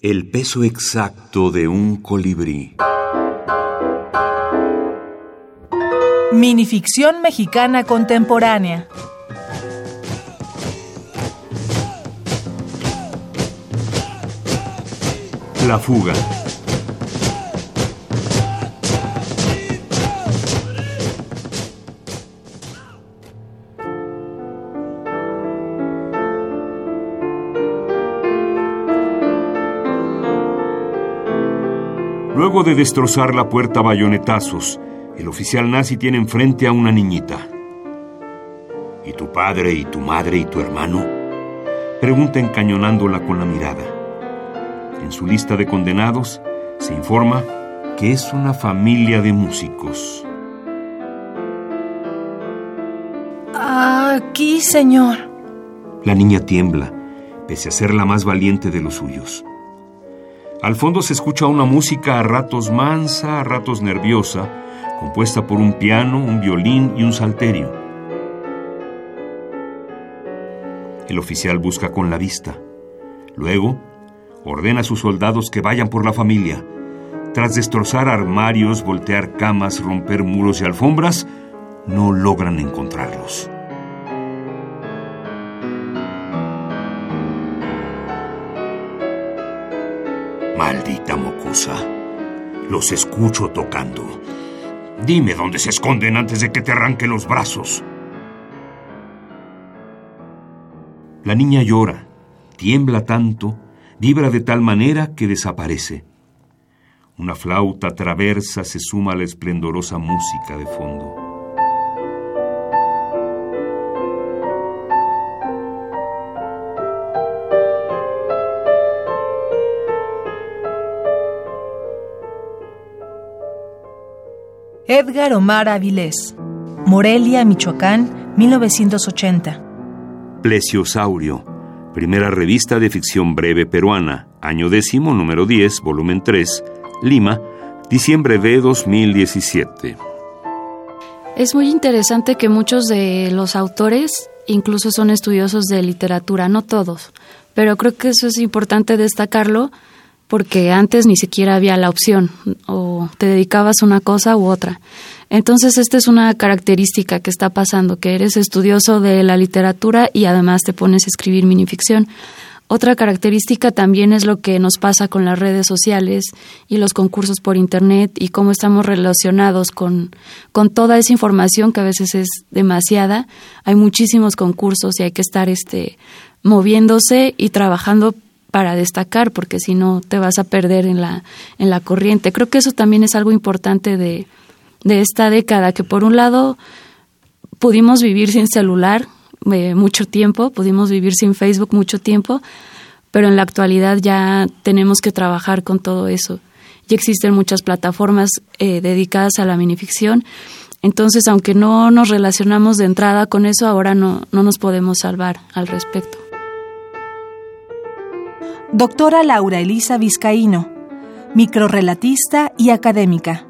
El peso exacto de un colibrí. Minificción mexicana contemporánea. La fuga. Luego de destrozar la puerta a bayonetazos, el oficial nazi tiene enfrente a una niñita. ¿Y tu padre y tu madre y tu hermano? Pregunta encañonándola con la mirada. En su lista de condenados se informa que es una familia de músicos. Aquí, señor. La niña tiembla, pese a ser la más valiente de los suyos. Al fondo se escucha una música a ratos mansa, a ratos nerviosa, compuesta por un piano, un violín y un salterio. El oficial busca con la vista. Luego, ordena a sus soldados que vayan por la familia. Tras destrozar armarios, voltear camas, romper muros y alfombras, no logran encontrarlos. Maldita mocosa. Los escucho tocando. Dime dónde se esconden antes de que te arranque los brazos. La niña llora, tiembla tanto, vibra de tal manera que desaparece. Una flauta traversa se suma a la esplendorosa música de fondo. Edgar Omar Avilés. Morelia, Michoacán, 1980. Plesiosaurio. Primera revista de ficción breve peruana. Año décimo, número 10, volumen 3. Lima, diciembre de 2017. Es muy interesante que muchos de los autores incluso son estudiosos de literatura, no todos, pero creo que eso es importante destacarlo porque antes ni siquiera había la opción o te dedicabas a una cosa u otra. Entonces, esta es una característica que está pasando, que eres estudioso de la literatura y además te pones a escribir minificción. Otra característica también es lo que nos pasa con las redes sociales y los concursos por Internet y cómo estamos relacionados con, con toda esa información que a veces es demasiada. Hay muchísimos concursos y hay que estar este, moviéndose y trabajando para destacar, porque si no te vas a perder en la, en la corriente. Creo que eso también es algo importante de, de esta década, que por un lado pudimos vivir sin celular eh, mucho tiempo, pudimos vivir sin Facebook mucho tiempo, pero en la actualidad ya tenemos que trabajar con todo eso. Ya existen muchas plataformas eh, dedicadas a la minificción, entonces aunque no nos relacionamos de entrada con eso, ahora no, no nos podemos salvar al respecto. Doctora Laura Elisa Vizcaíno, microrelatista y académica.